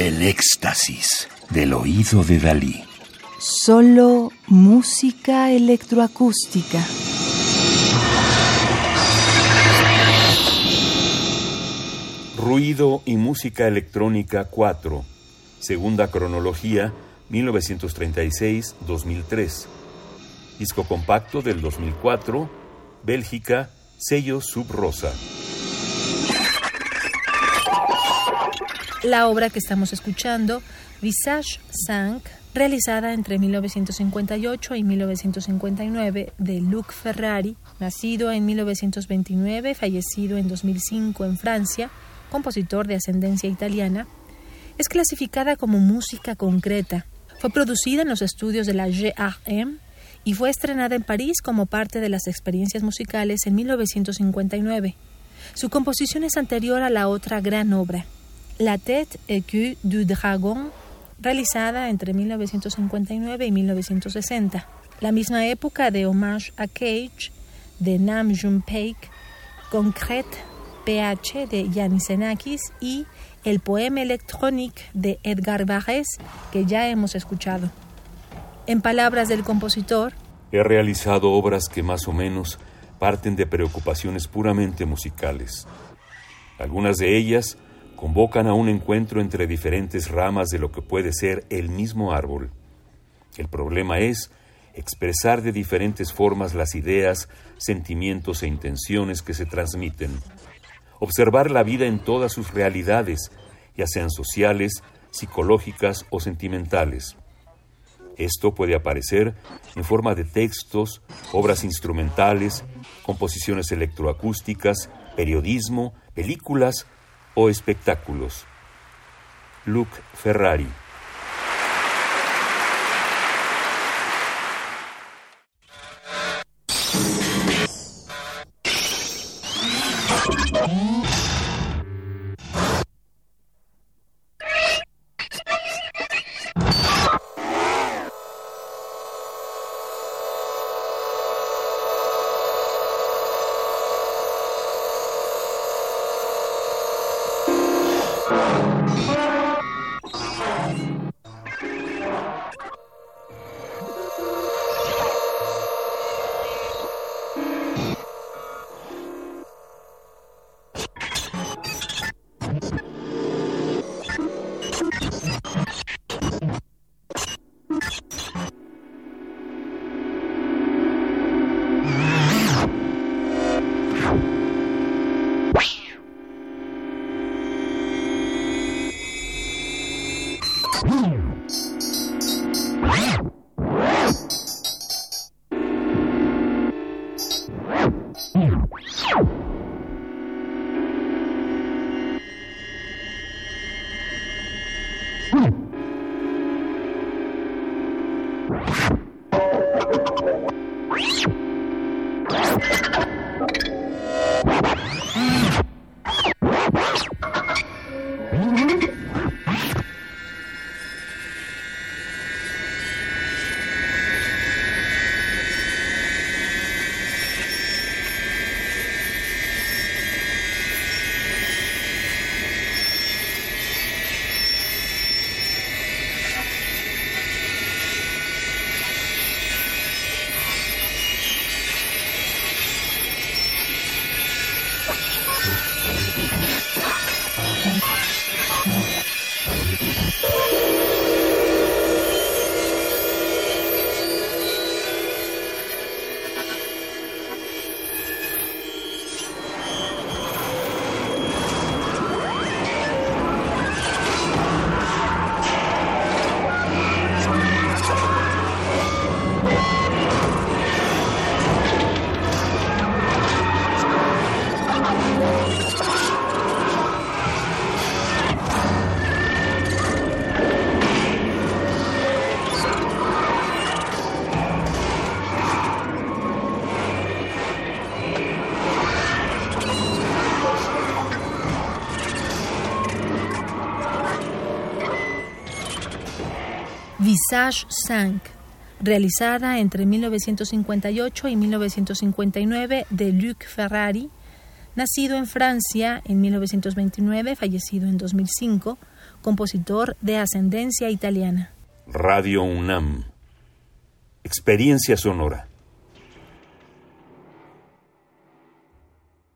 El éxtasis del oído de Dalí. Solo música electroacústica. Ruido y música electrónica 4. Segunda cronología 1936-2003. Disco compacto del 2004. Bélgica, sello Subrosa. La obra que estamos escuchando, Visage 5, realizada entre 1958 y 1959 de Luc Ferrari, nacido en 1929, fallecido en 2005 en Francia, compositor de ascendencia italiana, es clasificada como música concreta. Fue producida en los estudios de la GRM y fue estrenada en París como parte de las experiencias musicales en 1959. Su composición es anterior a la otra gran obra, La tête écue du dragon, realizada entre 1959 y 1960. La misma época de Hommage a Cage, de Nam June Paik, Concrete PH de Yanis Xenakis y el poema electrónico de Edgar Varese que ya hemos escuchado. En palabras del compositor, He realizado obras que más o menos parten de preocupaciones puramente musicales. Algunas de ellas convocan a un encuentro entre diferentes ramas de lo que puede ser el mismo árbol. El problema es expresar de diferentes formas las ideas, sentimientos e intenciones que se transmiten. Observar la vida en todas sus realidades, ya sean sociales, psicológicas o sentimentales. Esto puede aparecer en forma de textos, obras instrumentales, composiciones electroacústicas, periodismo, películas o espectáculos. Luc Ferrari you. Visage 5, realizada entre 1958 y 1959 de Luc Ferrari, nacido en Francia en 1929, fallecido en 2005, compositor de ascendencia italiana. Radio UNAM. Experiencia sonora.